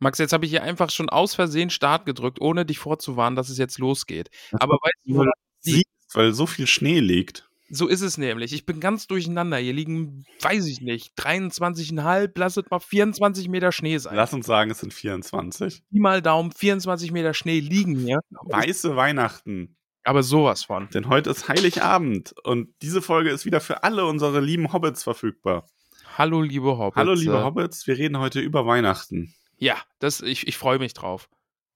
Max, jetzt habe ich hier einfach schon aus Versehen Start gedrückt, ohne dich vorzuwarnen, dass es jetzt losgeht. Aber weißt du, liegt? Siehst, weil so viel Schnee liegt. So ist es nämlich. Ich bin ganz durcheinander. Hier liegen, weiß ich nicht, 23,5, lass es mal 24 Meter Schnee sein. Lass uns sagen, es sind 24. Pi mal Daumen, 24 Meter Schnee liegen hier. Weiße Weihnachten. Aber sowas von. Denn heute ist Heiligabend und diese Folge ist wieder für alle unsere lieben Hobbits verfügbar. Hallo, liebe Hobbits. Hallo, liebe Hobbits, wir reden heute über Weihnachten. Ja, das, ich, ich freue mich drauf.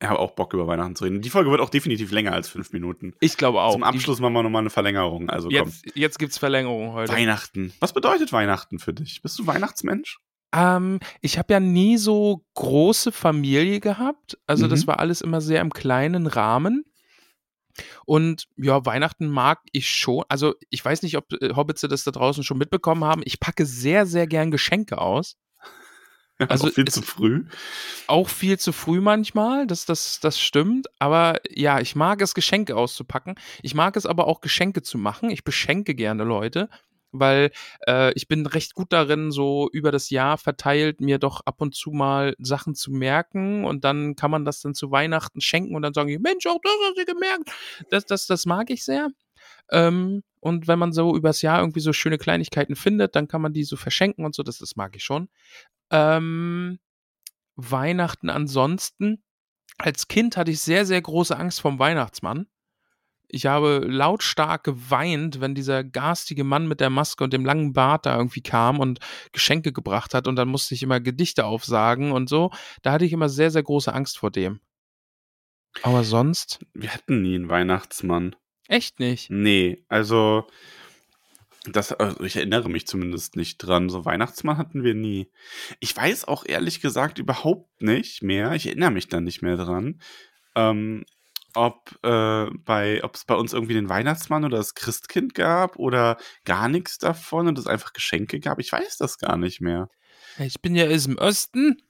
Ich habe auch Bock, über Weihnachten zu reden. Die Folge wird auch definitiv länger als fünf Minuten. Ich glaube auch. Zum Abschluss machen wir nochmal eine Verlängerung. Also Die, komm. jetzt jetzt gibt es Verlängerung heute. Weihnachten. Was bedeutet Weihnachten für dich? Bist du Weihnachtsmensch? Ähm, ich habe ja nie so große Familie gehabt. Also das Mhm. war alles immer sehr im kleinen Rahmen. Und ja, Weihnachten mag ich schon. Also ich weiß nicht, ob äh, Hobbits das da draußen schon mitbekommen haben. Ich packe sehr, sehr gern Geschenke aus. Also Also viel zu früh. Auch viel zu früh manchmal, das, das, das stimmt. Aber ja, ich mag es, Geschenke auszupacken. Ich mag es aber auch, Geschenke zu machen. Ich beschenke gerne Leute, weil äh, ich bin recht gut darin, so über das Jahr verteilt, mir doch ab und zu mal Sachen zu merken und dann kann man das dann zu Weihnachten schenken und dann sagen die, Mensch, auch das hast du gemerkt. Das, das, das mag ich sehr. Ähm, und wenn man so übers Jahr irgendwie so schöne Kleinigkeiten findet, dann kann man die so verschenken und so, das, das mag ich schon. Ähm, Weihnachten ansonsten. Als Kind hatte ich sehr, sehr große Angst vom Weihnachtsmann. Ich habe lautstark geweint, wenn dieser garstige Mann mit der Maske und dem langen Bart da irgendwie kam und Geschenke gebracht hat und dann musste ich immer Gedichte aufsagen und so. Da hatte ich immer sehr, sehr große Angst vor dem. Aber sonst Wir hatten nie einen Weihnachtsmann. echt nicht. Nee, also das, also ich erinnere mich zumindest nicht dran. So Weihnachtsmann hatten wir nie. Ich weiß auch ehrlich gesagt überhaupt nicht mehr. Ich erinnere mich da nicht mehr dran. Ähm, ob äh, bei, es bei uns irgendwie den Weihnachtsmann oder das Christkind gab oder gar nichts davon und es einfach Geschenke gab. Ich weiß das gar nicht mehr. Ich bin ja ist im Osten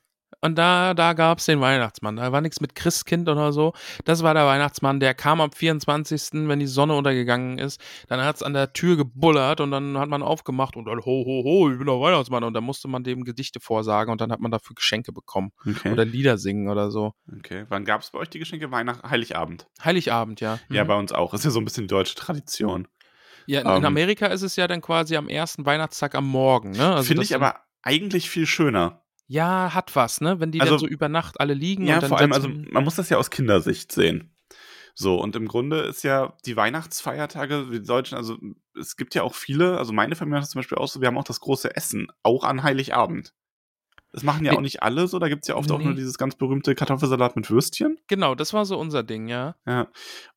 und da, da gab es den Weihnachtsmann. Da war nichts mit Christkind oder so. Das war der Weihnachtsmann, der kam am 24., wenn die Sonne untergegangen ist. Dann hat es an der Tür gebullert und dann hat man aufgemacht und dann, ho, ho, ho, ich bin der Weihnachtsmann. Und dann musste man dem Gedichte vorsagen und dann hat man dafür Geschenke bekommen. Okay. Oder Lieder singen oder so. okay. Wann gab es bei euch die Geschenke? Weihnachten, Heiligabend. Heiligabend, ja. Mhm. Ja, bei uns auch. Ist ja so ein bisschen die deutsche Tradition. ja in, in ähm, Amerika ist es ja dann quasi am ersten Weihnachtstag am Morgen. Ne? Also Finde ich aber eigentlich viel schöner. Ja, hat was, ne? Wenn die Also- dann so über Nacht alle liegen Ja, vor allem, also man muss das ja aus Kindersicht sehen. So, und im Grunde ist ja die Weihnachtsfeiertage, die Deutschen, also es gibt ja auch viele, also meine Familie hat das zum Beispiel auch so, wir haben auch das große Essen, auch an Heiligabend. Das machen ja Nee. auch nicht alle so, da gibt es ja oft auch Nee. nur dieses ganz berühmte Kartoffelsalat mit Würstchen. Genau, das war so unser Ding, ja. Ja.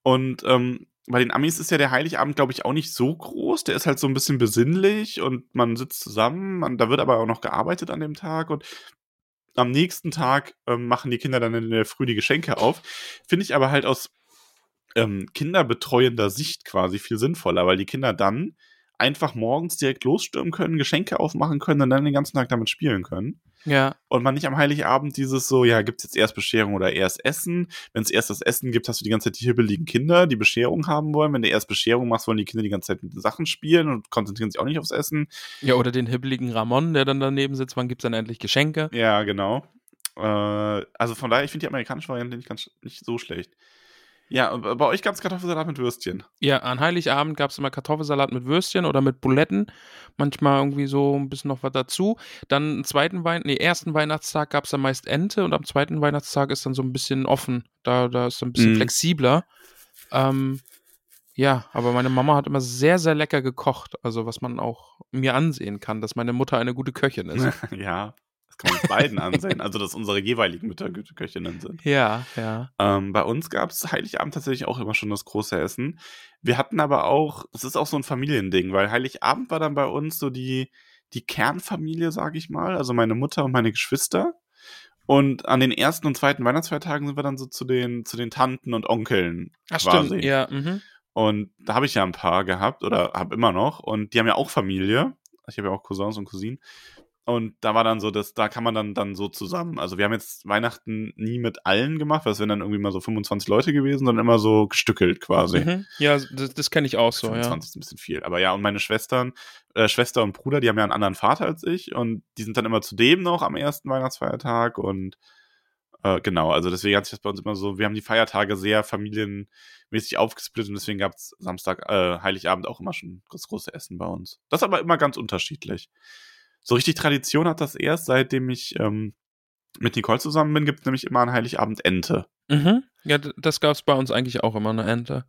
Und ähm, bei den Amis ist ja der Heiligabend, glaube ich, auch nicht so groß. Der ist halt so ein bisschen besinnlich und man sitzt zusammen. Man, da wird aber auch noch gearbeitet an dem Tag und am nächsten Tag ähm, machen die Kinder dann in der Früh die Geschenke auf. Finde ich aber halt aus ähm, kinderbetreuender Sicht quasi viel sinnvoller, weil die Kinder dann einfach morgens direkt losstürmen können, Geschenke aufmachen können und dann den ganzen Tag damit spielen können. Ja, Und man nicht am Heiligabend dieses so, ja, gibt's jetzt erst Bescherung oder erst Essen? Wenn es erst das Essen gibt, hast du die ganze Zeit die hibbeligen Kinder, die Bescherung haben wollen. Wenn du erst Bescherung machst, wollen die Kinder die ganze Zeit mit den Sachen spielen und konzentrieren sich auch nicht aufs Essen. Ja, oder den hibbeligen Ramon, der dann daneben sitzt, wann gibt's dann endlich Geschenke? Ja, genau. Äh, also von daher, ich finde die amerikanische Variante nicht, ganz, nicht so schlecht. Ja, bei euch gab's Kartoffelsalat mit Würstchen. Ja, an Heiligabend gab's immer Kartoffelsalat mit Würstchen oder mit Buletten. Manchmal irgendwie so ein bisschen noch was dazu. Dann zweiten Wein nee, ersten Weihnachtstag gab's dann meist Ente und am zweiten Weihnachtstag ist dann so ein bisschen offen. Da, da ist dann ein bisschen Mhm. flexibler. Ähm, ja, aber meine Mama hat immer sehr, sehr lecker gekocht. Also was man auch mir ansehen kann, dass meine Mutter eine gute Köchin ist. ja, das kann man uns beiden ansehen. Also, dass unsere jeweiligen Mütter Köchinnen sind. ja, ja. Ähm, bei uns gab es Heiligabend tatsächlich auch immer schon das große Essen. Wir hatten aber auch, das ist auch so ein Familiending, weil Heiligabend war dann bei uns so die, die Kernfamilie, sage ich mal, also meine Mutter und meine Geschwister. Und an den ersten und zweiten Weihnachtsfeiertagen sind wir dann so zu den, zu den Tanten und Onkeln. Ach, quasi. stimmt. Ja, mhm. Und da habe ich ja ein paar gehabt oder habe immer noch. Und die haben ja auch Familie. Ich habe ja auch Cousins und Cousinen. Und da war dann so, dass da kann man dann, dann so zusammen. Also wir haben jetzt Weihnachten nie mit allen gemacht, weil es wären dann irgendwie mal so 25 Leute gewesen, sondern immer so gestückelt quasi. Mhm. Ja, das, das kenne ich auch so, 25 ja. ist ein bisschen viel. Aber ja, und meine Schwestern, äh, Schwester und Bruder, die haben ja einen anderen Vater als ich und die sind dann immer zu dem noch am ersten Weihnachtsfeiertag und äh, genau, also deswegen hat sich das bei uns immer so, wir haben die Feiertage sehr familienmäßig aufgesplittet und deswegen gab es Samstag, äh, Heiligabend auch immer schon das große Essen bei uns. Das aber immer ganz unterschiedlich. So richtig Tradition hat das erst, seitdem ich ähm, mit Nicole zusammen bin, gibt es nämlich immer an Heiligabend Ente. Mhm. Ja, das gab es bei uns eigentlich auch immer, eine Ente.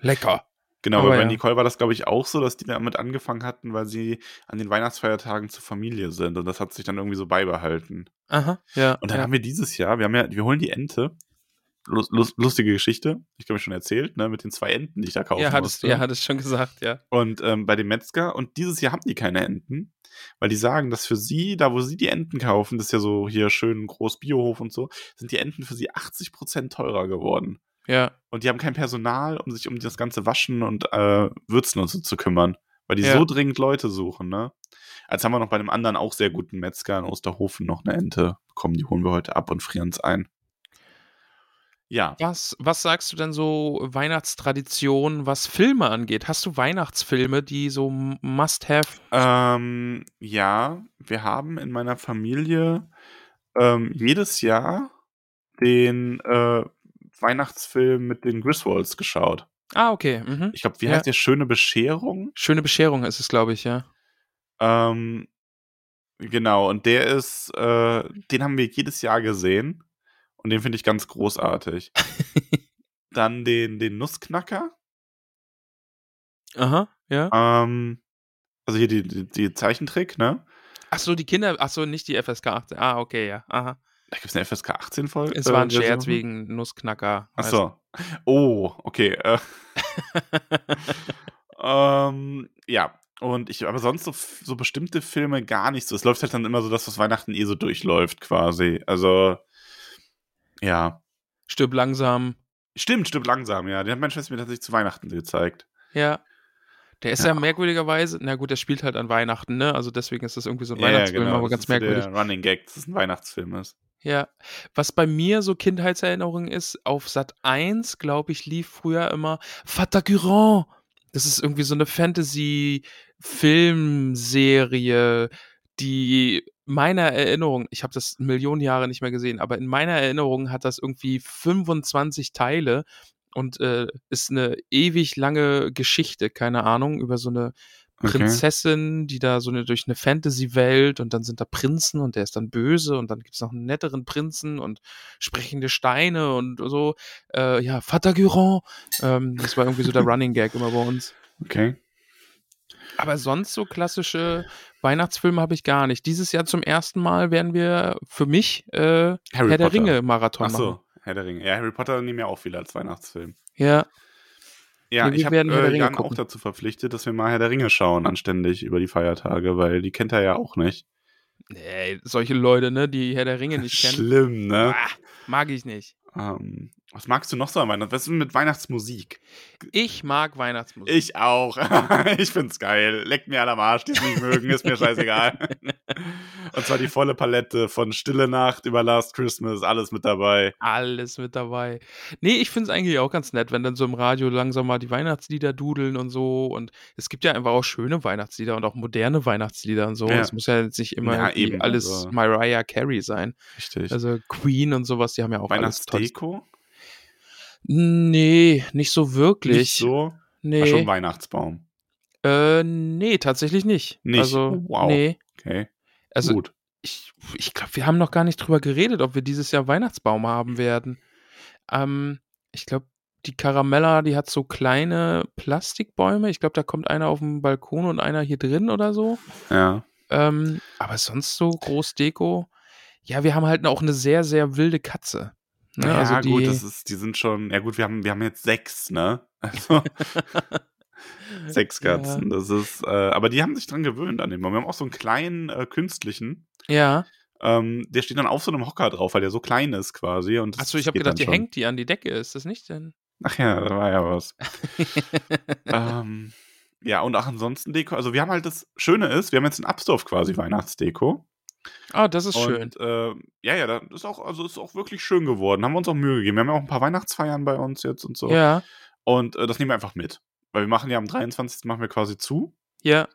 Lecker. Genau, aber bei ja. Nicole war das, glaube ich, auch so, dass die damit angefangen hatten, weil sie an den Weihnachtsfeiertagen zur Familie sind. Und das hat sich dann irgendwie so beibehalten. Aha, ja. Und dann ja. haben wir dieses Jahr, wir haben ja, wir holen die Ente. Lus- lus- lustige Geschichte, ich glaube, ich schon erzählt, ne, mit den zwei Enten, die ich da kaufen ja, hattest, musste. ja, hattest schon gesagt, ja. Und ähm, bei dem Metzger. Und dieses Jahr haben die keine Enten, weil die sagen, dass für sie, da wo sie die Enten kaufen, das ist ja so hier schön groß Biohof und so, sind die Enten für sie 80% teurer geworden. Ja, Und die haben kein Personal, um sich um das ganze Waschen und äh, Würzen und so zu kümmern, weil die Ja. so dringend Leute suchen, ne? Als haben wir noch bei einem anderen auch sehr guten Metzger in Osterhofen noch eine Ente bekommen. Die holen wir heute ab und frieren es ein. Ja, Was, was sagst du denn so Weihnachtstradition, was Filme angeht? Hast du Weihnachtsfilme, die so must-have? ähm, ja, wir haben in meiner Familie ähm, jedes Jahr den äh, Weihnachtsfilm mit den Griswolds geschaut. Ah, okay. Mhm. Ich glaube, wie Ja. heißt der? Schöne Bescherung? Schöne Bescherung ist es, glaube ich, ja. Ähm, genau, und der ist, äh, den haben wir jedes Jahr gesehen. Und den finde ich ganz großartig. Dann den, den Nussknacker. Aha, ja. Ähm, also hier die, die, die Zeichentrick, ne? Ach so, die Kinder, ach so, nicht die FSK 18. Ah, okay, ja. Aha. Da gibt es eine FSK 18 Folge. Es war ein Scherz wegen Nussknacker. Ach so. Oh, okay. Äh, ähm, ja. Und ich, aber sonst so, so bestimmte Filme gar nicht so. Es läuft halt dann immer so, dass das Weihnachten eh so durchläuft, quasi. Also, ja. Stirb langsam. Stimmt, stimmt langsam, ja. Den hat meine Schwester mir tatsächlich zu Weihnachten gezeigt. Ja. Der ist ja. Ja. merkwürdigerweise, na gut, der spielt halt an Weihnachten, ne? Also deswegen ist das irgendwie so ein Ja, Weihnachtsfilm, aber das ganz ist merkwürdig. Der Running Gag, dass es ein Weihnachtsfilm ist. Ja. Was bei mir so Kindheitserinnerung ist, auf Sat 1, glaube ich, lief früher immer Vater Durand. Das ist irgendwie so eine Fantasy-Filmserie, die meiner Erinnerung, ich habe das Millionen Jahre nicht mehr gesehen, aber in meiner Erinnerung hat das irgendwie 25 Teile und äh, ist eine ewig lange Geschichte, keine Ahnung, über so eine Okay. Prinzessin, die da so eine durch eine Fantasy-Welt und dann sind da Prinzen und der ist dann böse und dann gibt's noch einen netteren Prinzen und sprechende Steine und so. Äh, ja, Vater Durand. Ähm, das war irgendwie so der Running Gag immer bei uns. Okay. Aber sonst so klassische Weihnachtsfilme habe ich gar nicht. Dieses Jahr zum ersten Mal werden wir für mich äh, Herr der Potter. Ringe-Marathon Ach machen. so, Herr der Ringe. Ja, Harry Potter nehmen wir auch viel als Weihnachtsfilm. Ja, Ja, wir ich habe äh, Ringe Jan auch dazu verpflichtet, dass wir mal Herr der Ringe schauen, anständig über die Feiertage, weil die kennt er ja auch nicht. nee, solche Leute, ne, die Herr der Ringe nicht kennen. Schlimm, ne? Ah, mag ich nicht. Ähm, was magst du noch so an Weihnachten? Was ist mit Weihnachtsmusik? Ich mag Weihnachtsmusik. Ich auch. ich find's geil. Leckt mir alle am Arsch, die es nicht mögen, ist mir scheißegal. Und zwar die volle Palette von Stille Nacht über Last Christmas, alles mit dabei. Alles mit dabei. Nee, ich finde es eigentlich auch ganz nett, wenn dann so im Radio langsam mal die Weihnachtslieder dudeln und so. Und es gibt ja einfach auch schöne Weihnachtslieder und auch moderne Weihnachtslieder und so. Ja. Es muss ja jetzt nicht immer Ja, eben, alles also- Mariah Carey sein. Richtig. Also Queen und sowas, die haben ja auch. Weihnachtsdeko? Nee, nicht so wirklich. Nicht so? Nee. schon Weihnachtsbaum. Äh, nee, tatsächlich nicht. Nicht? Also, Oh, wow. nee. Okay. Also, Gut. ich, ich glaube, wir haben noch gar nicht drüber geredet, ob wir dieses Jahr Weihnachtsbaum haben werden. Ähm, ich glaube, die Caramella, die hat so kleine Plastikbäume. Ich glaube, da kommt einer auf dem Balkon und einer hier drin oder so. Ja. Ähm, aber sonst so Großdeko. Ja, wir haben halt auch eine sehr, sehr wilde Katze. Ne? Ja, also die, gut, das ist, die sind schon, ja gut, wir haben, wir haben jetzt sechs, ne? Also, Sechs Katzen. Das ist, äh, aber die haben sich dran gewöhnt an den Baum. Wir haben auch so einen kleinen äh, künstlichen. Ja. Ähm, der steht dann auf so einem Hocker drauf, weil der so klein ist quasi. Und Achso, ich habe gedacht, schon. hängt die an die Decke. Ist das nicht denn? Ach ja, da war ja was. ähm, ja, und auch ansonsten Deko. Also wir haben halt das Schöne ist, wir haben jetzt in Absdorf quasi Weihnachtsdeko. Ah, das ist schön. Und äh, ja, ja, das ist auch, also ist auch wirklich schön geworden. Haben wir uns auch Mühe gegeben. Wir haben ja auch ein paar Weihnachtsfeiern bei uns jetzt und so. Ja. Und äh, das nehmen wir einfach mit. Weil wir machen ja am 23. machen wir quasi zu. Ja.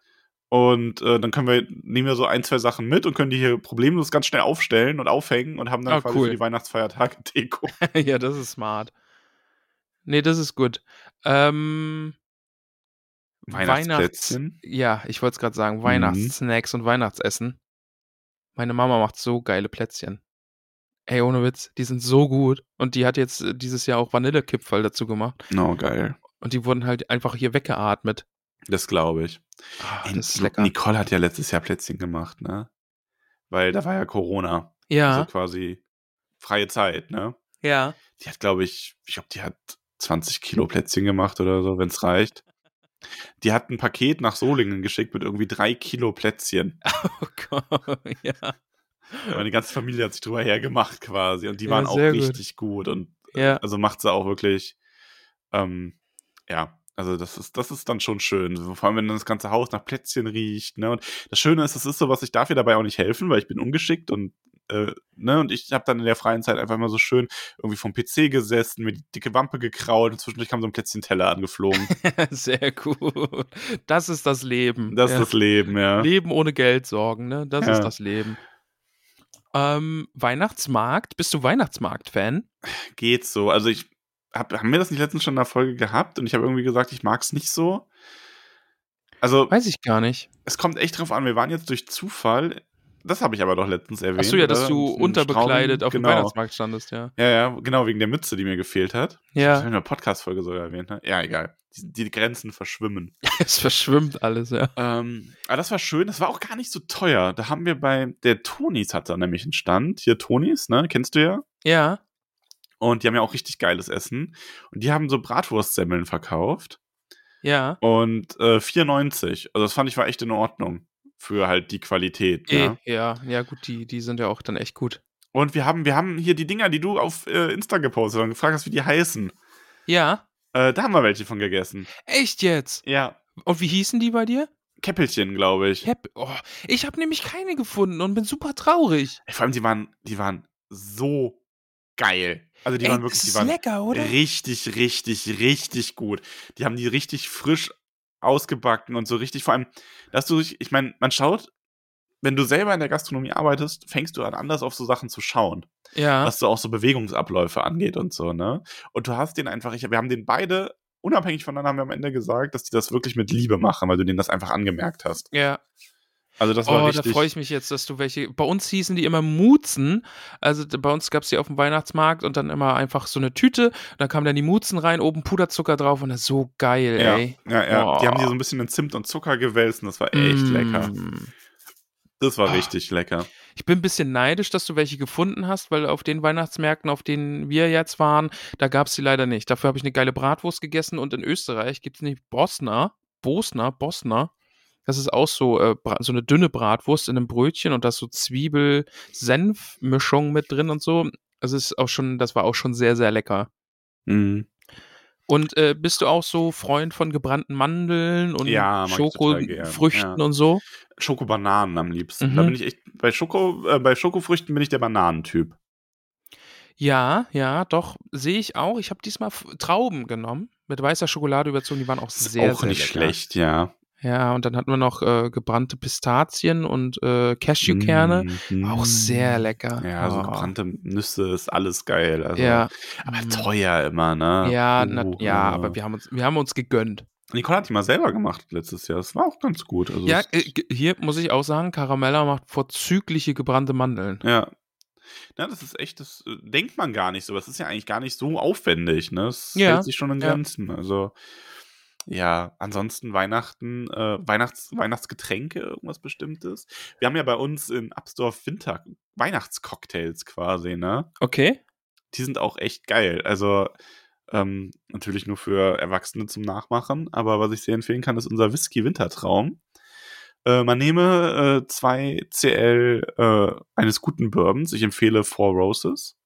Und äh, dann können wir, nehmen wir so ein, zwei Sachen mit und können die hier problemlos ganz schnell aufstellen und aufhängen und haben dann Ah, quasi cool. für die Weihnachtsfeiertage Deko. ja, das ist smart. Nee, das ist gut. Ähm, Weihnachts Weihnachtsplätzchen. ja, ich wollte es gerade Mhm. sagen, Weihnachtssnacks und Weihnachtsessen. Meine Mama macht so geile Plätzchen. Ey, ohne Witz, die sind so gut. Und die hat jetzt äh, dieses Jahr auch Vanillekipferl dazu gemacht. Oh, geil. Und die wurden halt einfach hier weggeatmet. Das glaube ich. Ah, Ey, das. Nicole hat ja letztes Jahr Plätzchen gemacht, ne? Weil da war ja Corona. Ja, Also quasi freie Zeit, ne? ja. Die hat, glaube ich, ich glaube, die hat 20 Kilo Plätzchen gemacht oder so, wenn es reicht. Die hat ein Paket nach Solingen geschickt mit irgendwie drei Kilo Plätzchen. Oh Gott, ja. Meine ganze Familie hat sich drüber hergemacht quasi und die Ja, waren auch sehr gut. richtig gut. und Ja. also macht sie auch wirklich, ähm, ja, also das ist, das ist dann schon schön. Vor allem, wenn dann das ganze Haus nach Plätzchen riecht, ne? Und das Schöne ist, das ist so was, ich darf ihr dabei auch nicht helfen, weil ich bin ungeschickt und äh, ne, und ich habe dann in der freien Zeit einfach immer so schön irgendwie vom PC gesessen, mir die dicke Wampe gekraut und zwischendurch kam so ein Plätzchen-Teller angeflogen. Sehr gut. Das ist das Leben. Das ja. ist das Leben, ja. Leben ohne Geld sorgen, ne? Das Ja. ist das Leben. Ähm, Weihnachtsmarkt? Bist du Weihnachtsmarkt-Fan? Geht so. Also ich hab, haben wir das nicht letztens schon in der Folge gehabt und ich habe irgendwie gesagt, ich mag es nicht so. Also Weiß ich gar nicht. es kommt echt drauf an. Wir waren jetzt durch Zufall. Das habe ich aber doch letztens erwähnt. Achso, ja, dass du unterbekleidet Straubing, auf dem genau. Weihnachtsmarkt standest, ja. Ja, ja, genau, wegen der Mütze, die mir gefehlt hat. Das habe ich Ja, in der Podcast-Folge sogar erwähnt. Ne? Ja, egal. Die, die Grenzen verschwimmen. es verschwimmt alles, ja. Ähm, aber das war schön. Das war auch gar nicht so teuer. Da haben wir bei der Tonis hat da nämlich einen Stand. Hier Tonis, ne? Kennst du ja? Ja, Und die haben ja auch richtig geiles Essen. Und die haben so Bratwurstsemmeln verkauft. ja. Und äh, 4,90. Also das fand ich war echt in Ordnung. Für halt die Qualität. Ne? ja, ja, gut, die, die sind ja auch dann echt gut. Und wir haben, wir haben hier die Dinger, die du auf äh, Insta gepostet hast und gefragt hast, wie die heißen. Ja, Äh, da haben wir welche von gegessen. echt jetzt? Ja. Und wie hießen die bei dir? Käppelchen, glaube ich. Ich hab, oh, ich habe nämlich keine gefunden und bin super traurig. Vor allem, die waren, die waren so geil. Also die Ey, waren wirklich, die waren lecker, richtig, richtig, richtig gut. Die haben die richtig frisch ausgebacken und so richtig, vor allem, dass du dich, ich meine, man schaut, wenn du selber in der Gastronomie arbeitest, fängst du an, anders auf so Sachen zu schauen. Ja, was so auch so Bewegungsabläufe angeht und so, ne? Und du hast den einfach, ich, wir haben den beide, unabhängig voneinander, haben wir am Ende gesagt, dass die das wirklich mit Liebe machen, weil du denen das einfach angemerkt hast. ja. Also das war Oh, da richtig. freue ich mich jetzt, dass du welche. Bei uns hießen die immer Mutzen. Also bei uns gab es die auf dem Weihnachtsmarkt und dann immer einfach so eine Tüte. Dann kamen dann die Mutzen rein, oben Puderzucker drauf und das ist so geil, ja, ey. ja, ja. Die haben die so ein bisschen in Zimt und Zucker gewälzt und das war echt Mm. lecker. Das war Ah. richtig lecker. Ich bin ein bisschen neidisch, dass du welche gefunden hast, weil auf den Weihnachtsmärkten, auf denen wir jetzt waren, da gab es die leider nicht. Dafür habe ich eine geile Bratwurst gegessen und in Österreich gibt es nicht Bosner, Bosner, Bosner. Das ist auch so, äh, so eine dünne Bratwurst in einem Brötchen und da ist so Zwiebel-Senf-Mischung mit drin und so. Das ist auch schon, das war auch schon sehr, sehr lecker. Mhm. Und äh, bist du auch so Freund von gebrannten Mandeln und Ja, Schokofrüchten ja. und so? Schokobananen am liebsten. Mhm. Da bin ich echt, bei Schoko, äh, bei Schokofrüchten bin ich der Bananentyp. Ja, ja, doch, sehe ich auch. Ich habe diesmal Trauben genommen, mit weißer Schokolade überzogen. Die waren auch sehr, auch sehr nicht lecker. schlecht, ja. Ja, und dann hatten wir noch äh, gebrannte Pistazien und äh, Cashewkerne. Mm, Auch sehr lecker. Ja, so Oh. gebrannte Nüsse ist alles geil. Also, Ja, Aber Mm. teuer immer, ne? ja, Puh, na, ja, aber wir haben uns, wir haben uns gegönnt. Nicole hat die mal selber gemacht letztes Jahr. Das war auch ganz gut. Also Ja, äh, hier muss ich auch sagen, Caramella macht vorzügliche gebrannte Mandeln. ja. Ja, das ist echt, das äh, denkt man gar nicht so. Das ist ja eigentlich gar nicht so aufwendig, ne? Es Ja, hält sich schon in ja. Grenzen. Also, ja, ansonsten Weihnachten, äh, Weihnachts Weihnachtsgetränke, irgendwas Bestimmtes. Wir haben ja bei uns in Absdorf Winter Weihnachtscocktails quasi, ne? Okay. Die sind auch echt geil. Also, Ähm, natürlich nur für Erwachsene zum Nachmachen, aber was ich sehr empfehlen kann, ist unser Whisky Wintertraum. Äh, man nehme äh, zwei CL äh, eines guten Bourbons. Ich empfehle Four Roses.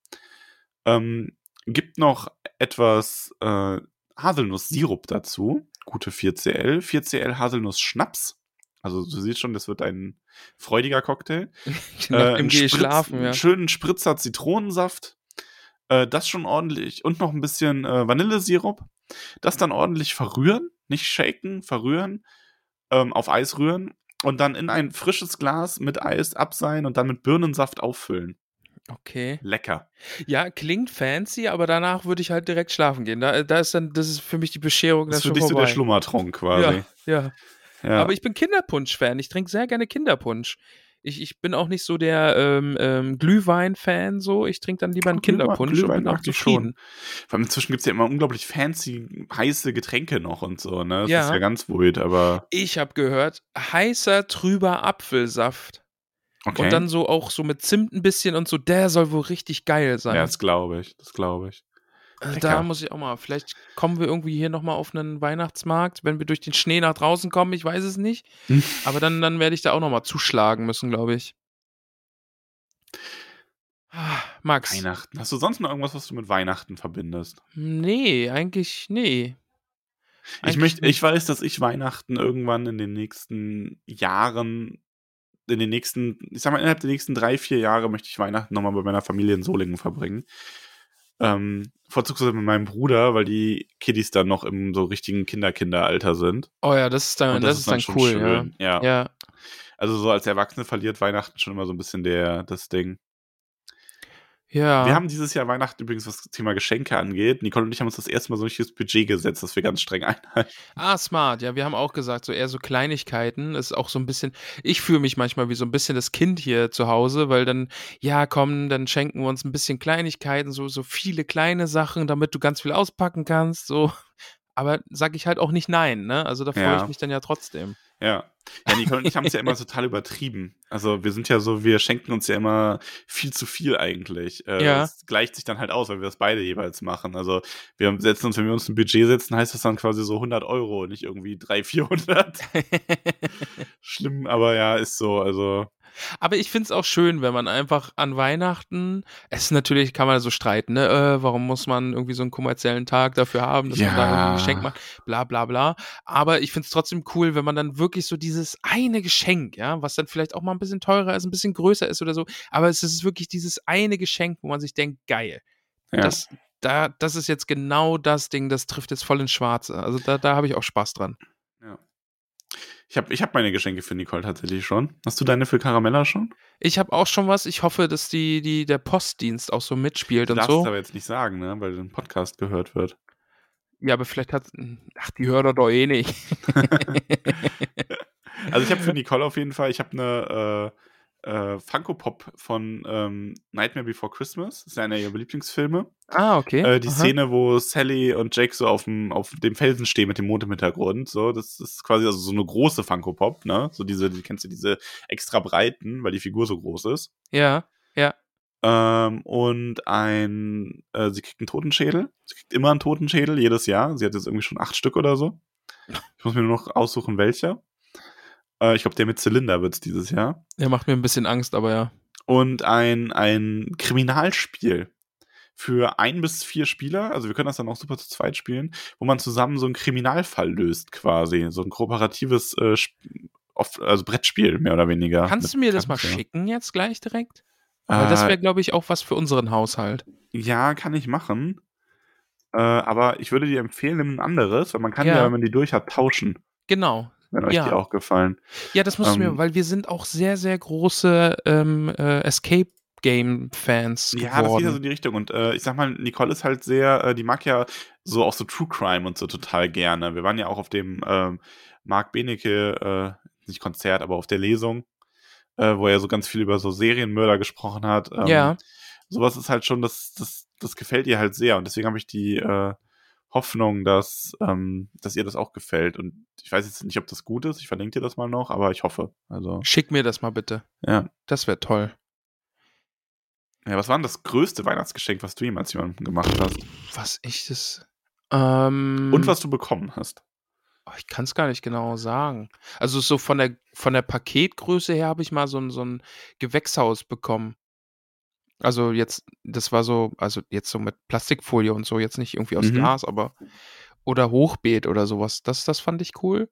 Ähm, gibt noch etwas äh, Haselnuss-Sirup dazu. Gute 4CL. 4CL Haselnuss-Schnaps. Also du siehst schon, das wird ein freudiger Cocktail. Gehe ich Spritz- schlafen, ja. schönen Spritzer Zitronensaft. Äh, das schon ordentlich. Und noch ein bisschen äh, Vanillesirup. Das dann ordentlich verrühren. Nicht shaken, verrühren. Ähm, auf Eis rühren. Und dann in ein frisches Glas mit Eis abseihen und dann mit Birnensaft auffüllen. Okay. Lecker. Ja, klingt fancy, aber danach würde ich halt direkt schlafen gehen. Da, da ist dann, das ist für mich die Bescherung Das ist für dich schon so der vorbei. Schlummertrunk quasi. Ja, ja. Ja. Aber ich bin Kinderpunsch-Fan. Ich trinke sehr gerne Kinderpunsch. Ich, ich bin auch nicht so der ähm, ähm, Glühwein-Fan, so. Ich trinke dann lieber einen Glühwein- Kinderpunsch und Glühwein bin auch zufrieden. Vor allem inzwischen gibt es ja immer unglaublich fancy, heiße Getränke noch und so, ne? Das Ja. ist ja ganz wild, aber Ich habe gehört, heißer, trüber Apfelsaft. Okay. Und dann so auch so mit Zimt ein bisschen und so, der soll wohl richtig geil sein. ja, das glaube ich, das glaube ich. Also da muss ich auch mal, vielleicht kommen wir irgendwie hier nochmal auf einen Weihnachtsmarkt, wenn wir durch den Schnee nach draußen kommen, ich weiß es nicht. Hm. Aber dann, dann werde ich da auch nochmal zuschlagen müssen, glaube ich. Ah, Max. Weihnachten. Hast du sonst noch irgendwas, was du mit Weihnachten verbindest? Nee, eigentlich, nee. Ich Eigentlich möchte, nicht. ich weiß, dass ich Weihnachten irgendwann in den nächsten Jahren, in den nächsten, ich sag mal, innerhalb der nächsten drei, vier Jahre möchte ich Weihnachten nochmal bei meiner Familie in Solingen verbringen. Ähm, vorzugsweise mit meinem Bruder, weil die Kiddies dann noch im so richtigen Kinder-Kinderalter sind. Oh ja, das ist dann, Und das, ist dann, schon cool, schön. ja. ja. Ja, Also so als Erwachsene verliert Weihnachten schon immer so ein bisschen der, das Ding. Ja. Wir haben dieses Jahr Weihnachten übrigens, was das Thema Geschenke angeht. Nicole und ich haben uns das erste Mal so ein richtiges Budget gesetzt, das wir ganz streng einhalten. Ah, smart. Ja, wir haben auch gesagt, so eher so Kleinigkeiten. Ist auch so ein bisschen, ich fühle mich manchmal wie so ein bisschen das Kind hier zu Hause, weil dann, ja, komm, dann schenken wir uns ein bisschen Kleinigkeiten, so, so viele kleine Sachen, damit du ganz viel auspacken kannst, so. Aber sag ich halt auch nicht nein, ne? Also da freue Ja. ich mich dann ja trotzdem. Ja. Ja, Nicole und ich haben es ja immer total übertrieben. Also wir sind ja so, wir schenken uns ja immer viel zu viel eigentlich. Äh, Ja. Das gleicht sich dann halt aus, weil wir das beide jeweils machen. Also wir setzen uns, wenn wir uns ein Budget setzen, heißt das dann quasi so 100 Euro, nicht irgendwie 300, 400. Schlimm, aber ja, ist so. Also Aber ich finde es auch schön, wenn man einfach an Weihnachten, es natürlich kann man so streiten, ne? Äh, warum muss man irgendwie so einen kommerziellen Tag dafür haben, dass man da Ja. ein Geschenk macht, bla bla bla. Aber ich finde es trotzdem cool, wenn man dann wirklich so dieses eine Geschenk, ja, was dann vielleicht auch mal ein bisschen teurer ist, ein bisschen größer ist oder so, aber es ist wirklich dieses eine Geschenk, wo man sich denkt, geil. ja. Das, da, das ist jetzt genau das Ding, das trifft jetzt voll ins Schwarze. Also da, da habe ich auch Spaß dran. ja. Ich habe ich hab meine Geschenke für Nicole tatsächlich schon. Hast du deine für Caramella schon? Ich habe auch schon was. Ich hoffe, dass die, die, der Postdienst auch so mitspielt und darfst so. es aber jetzt nicht sagen, ne? weil ein Podcast gehört wird. Ja, aber vielleicht hat. Ach, die hört er doch eh nicht. Also ich habe für Nicole auf jeden Fall, ich habe eine äh, äh, Funko Pop von ähm, Nightmare Before Christmas. Das ist einer ihrer Lieblingsfilme. ah, okay. Äh, die Aha. Szene, wo Sally und Jake so auf dem, auf dem Felsen stehen mit dem Mond im Hintergrund. So, das ist quasi also so eine große Funko Pop, ne? So diese, die kennst du, diese extra breiten, weil die Figur so groß ist. Ja, ja. Ähm, und ein, äh, sie kriegt einen Totenschädel. Sie kriegt immer einen Totenschädel, jedes Jahr. Sie hat jetzt irgendwie schon acht Stück oder so. Ich muss mir nur noch aussuchen, welcher. Äh, ich glaube, der mit Zylinder wird's dieses Jahr. Der macht mir ein bisschen Angst, aber ja. Und ein, ein Kriminalspiel für ein bis vier Spieler. Also wir können das dann auch super zu zweit spielen, wo man zusammen so einen Kriminalfall löst, quasi. So ein kooperatives äh, also Brettspiel, mehr oder weniger. Kannst du mir das mal schicken jetzt gleich direkt? Weil das Äh, wäre, glaube ich, auch was für unseren Haushalt. Ja, kann ich machen. Äh, aber ich würde dir empfehlen, nimm ein anderes, weil man kann ja, Ja. wenn man die durch hat, tauschen, Genau. Wenn euch Ja. die auch gefallen. Ja, das musst Ähm, mir, weil wir sind auch sehr, sehr große ähm, äh, Escape Game-Fans Ja, das geht ja so geworden. in die Richtung. Und äh, ich sag mal, Nicole ist halt sehr, äh, die mag ja so auch so True Crime und so total gerne. Wir waren ja auch auf dem ähm, Marc Benecke, äh, nicht Konzert, aber auf der Lesung, äh, wo er so ganz viel über so Serienmörder gesprochen hat. Ähm, Ja. Sowas ist halt schon, das, das, das gefällt ihr halt sehr. Und deswegen habe ich die äh, Hoffnung, dass, ähm, dass ihr das auch gefällt. Und ich weiß jetzt nicht, ob das gut ist. Ich verlinke dir das mal noch, aber ich hoffe. Also, Schick mir das mal bitte. ja. Das wäre toll. Ja, was war denn das größte Weihnachtsgeschenk, was du jemals jemandem gemacht hast? Was ich das. Ähm, Und was du bekommen hast. Oh, ich kann es gar nicht genau sagen. Also so von der von der Paketgröße her habe ich mal so ein so 'n Gewächshaus bekommen. Also jetzt das war so also jetzt so mit Plastikfolie und so, jetzt nicht irgendwie aus Mhm. Glas, aber oder Hochbeet oder sowas. Das das fand ich cool.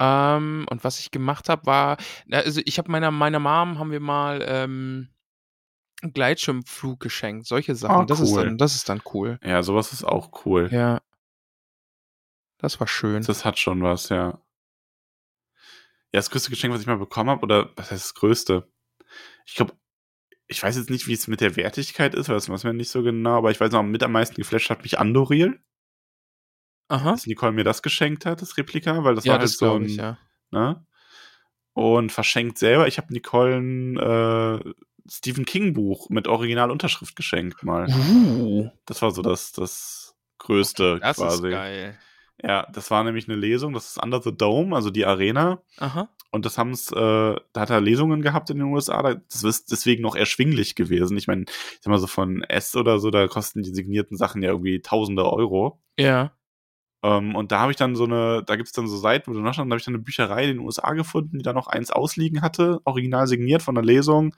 Ähm, und was ich gemacht habe, war na, also ich habe meiner meiner Mom haben wir mal, ähm, 'n Gleitschirmflug geschenkt, solche Sachen. Ah, Das ist cool. dann das ist dann cool. Ja, sowas ist auch cool. Ja. Das war schön. Das hat schon was, ja. Ja, das größte Geschenk, was ich mal bekommen habe, oder was heißt das größte? Ich glaube, ich weiß jetzt nicht, wie es mit der Wertigkeit ist, weil das weiß man nicht so genau, aber ich weiß noch, mit am meisten geflasht hat mich Andoril, Aha. dass Nicole mir das geschenkt hat, das Replika, weil das Ja, war halt das so ein, ich, ja. ne? Und verschenkt selber. Ich habe Nicole ein äh, Stephen King Buch mit Originalunterschrift geschenkt mal. Uh, Das war so das, das Größte das quasi. ist geil. Ja, das war nämlich eine Lesung, das ist Under the Dome, also die Arena. Aha. Und das haben's, äh, da hat er Lesungen gehabt in den USA, da- das ist deswegen noch erschwinglich gewesen. Ich meine, ich sag mal so von S oder so, da kosten die signierten Sachen ja irgendwie tausende Euro. Ja. Ähm, und da habe ich dann so eine, da gibt's dann so Seiten, wo du nachschauen, da habe ich dann eine Bücherei in den USA gefunden, die da noch eins ausliegen hatte, original signiert von der Lesung.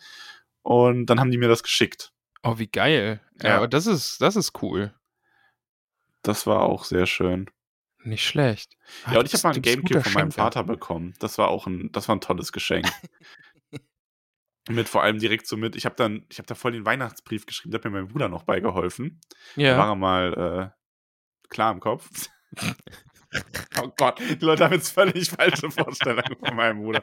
Und dann haben die mir das geschickt. Oh, wie geil. Ja, Ja. das ist, das ist cool. Das war auch sehr schön. Nicht schlecht. Ah, Ja, und ich habe mal ein Gamecube von meinem. Vater bekommen. Das war auch ein, das war ein tolles Geschenk. mit vor allem direkt so mit, ich habe dann, ich habe da voll den Weihnachtsbrief geschrieben, da hat mir mein Bruder noch beigeholfen. Da war Ja. er mal äh, klar im Kopf. oh Gott, die Leute haben jetzt völlig falsche Vorstellungen von meinem Bruder.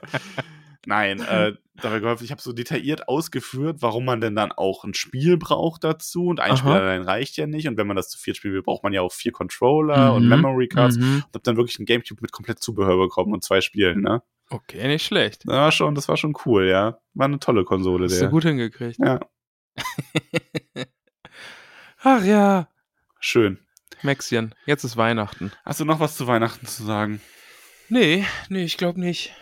Nein, äh, dabei geholfen, ich habe so detailliert ausgeführt, warum man denn dann auch ein Spiel braucht dazu. Und ein Aha. Spiel allein reicht ja nicht. Und wenn man das zu viert spielen will, braucht man ja auch vier Controller und Mhm. Memory Cards. Mhm. Und hab dann wirklich ein Gamecube mit komplett Zubehör bekommen und zwei Spielen, ne? Okay, nicht schlecht. Das war schon, das war schon cool, ja. War eine tolle Konsole, Hast der. du gut hingekriegt. Ja, Ach ja. schön. Maxchen, jetzt ist Weihnachten. Hast du noch was zu Weihnachten zu sagen? Nee, nee, ich glaube nicht.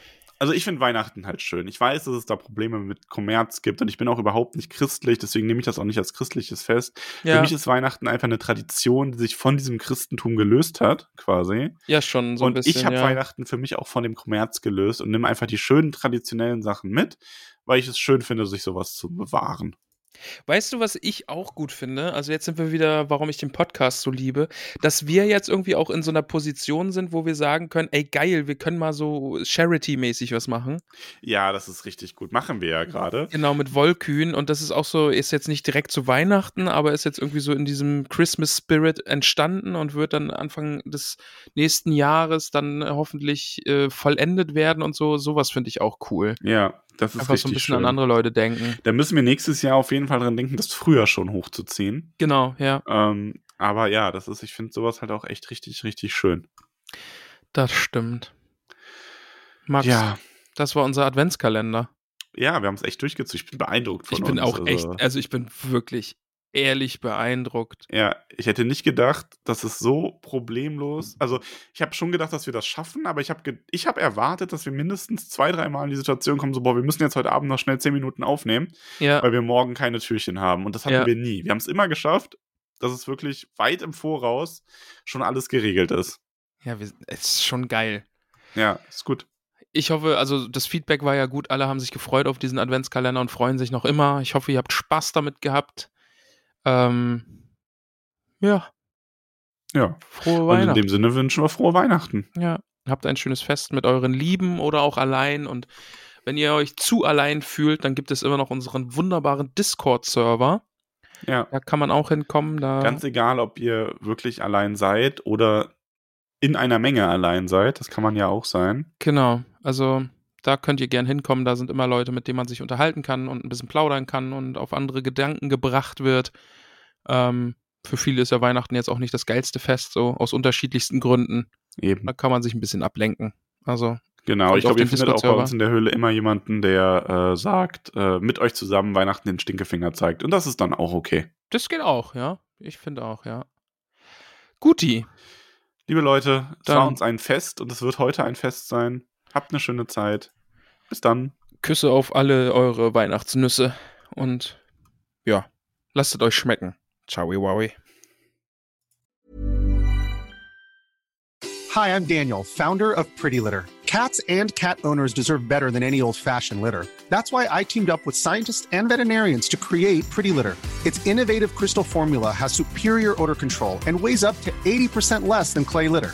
Also ich finde Weihnachten halt schön. Ich weiß, dass es da Probleme mit Kommerz gibt und ich bin auch überhaupt nicht christlich, deswegen nehme ich das auch nicht als christliches Fest. Für Ja, mich ist Weihnachten einfach eine Tradition, die sich von diesem Christentum gelöst hat, quasi. ja schon so ein und bisschen. ich habe ja. Weihnachten für mich auch von dem Kommerz gelöst und nehme einfach die schönen traditionellen Sachen mit, weil ich es schön finde, sich sowas zu bewahren. Weißt du, was ich auch gut finde? Also jetzt sind wir wieder, warum ich den Podcast so liebe, dass wir jetzt irgendwie auch in so einer Position sind, wo wir sagen können, ey geil, wir können mal so Charity-mäßig was machen. Ja, das ist richtig gut. Machen wir ja gerade. Genau, mit Wollkühen. Und das ist auch so, ist jetzt nicht direkt zu Weihnachten, aber ist jetzt irgendwie so in diesem Christmas Spirit entstanden und wird dann Anfang des nächsten Jahres dann hoffentlich äh, vollendet werden und so. Sowas finde ich auch cool. Ja, das ist Einfach so ein richtig bisschen schön. an andere Leute denken. Da müssen wir nächstes Jahr auf jeden Fall dran denken, das früher schon hochzuziehen. Genau, ja, Ähm, aber ja, das ist, ich finde sowas halt auch echt richtig, richtig schön. das stimmt. Max, Ja, das war unser Adventskalender. ja, wir haben es echt durchgezogen. Ich bin beeindruckt von Ich bin uns. auch also, echt, also ich bin wirklich ehrlich beeindruckt. Ja, ich hätte nicht gedacht, dass es so problemlos. Also, ich habe schon gedacht, dass wir das schaffen, aber ich habe ich habe erwartet, dass wir mindestens zwei, dreimal in die Situation kommen, so, boah, wir müssen jetzt heute Abend noch schnell zehn Minuten aufnehmen, Ja, weil wir morgen keine Türchen haben. Und das hatten Ja. wir nie. Wir haben es immer geschafft, dass es wirklich weit im Voraus schon alles geregelt ist. ja, wir, es ist schon geil. Ja, ist gut. Ich hoffe, also das Feedback war ja gut, alle haben sich gefreut auf diesen Adventskalender und freuen sich noch immer. Ich hoffe, ihr habt Spaß damit gehabt. Ähm, ja, Ja. frohe Und in Weihnachten. dem Sinne wünschen wir frohe Weihnachten. Ja, habt ein schönes Fest mit euren Lieben oder auch allein. Und wenn ihr euch zu allein fühlt, dann gibt es immer noch unseren wunderbaren Discord-Server. Ja. Da kann man auch hinkommen. Da Ganz egal, ob ihr wirklich allein seid oder in einer Menge allein seid. Das kann man ja auch sein. Genau, also da könnt ihr gern hinkommen. Da sind immer Leute, mit denen man sich unterhalten kann und ein bisschen plaudern kann und auf andere Gedanken gebracht wird. Ähm, für viele ist ja Weihnachten jetzt auch nicht das geilste Fest, so aus unterschiedlichsten Gründen. Eben. Da kann man sich ein bisschen ablenken. Also, Genau. Ich glaube, ihr findet auch bei uns in der Höhle immer jemanden, der äh, sagt, äh, mit euch zusammen Weihnachten den Stinkefinger zeigt. Und das ist dann auch okay. das geht auch, ja. Ich finde auch, ja. Guti. Liebe Leute, es war uns ein Fest und es wird heute ein Fest sein. Habt eine schöne Zeit. Bis dann. Küsse auf alle eure Weihnachtsnüsse und ja, lasst es euch schmecken. Ciao, wowie. Hi, I'm Daniel, founder of Pretty Litter. Cats and cat owners deserve better than any old fashioned litter. That's why I teamed up with scientists and veterinarians to create Pretty Litter. Its innovative crystal formula has superior odor control and weighs up to 80% less than clay litter.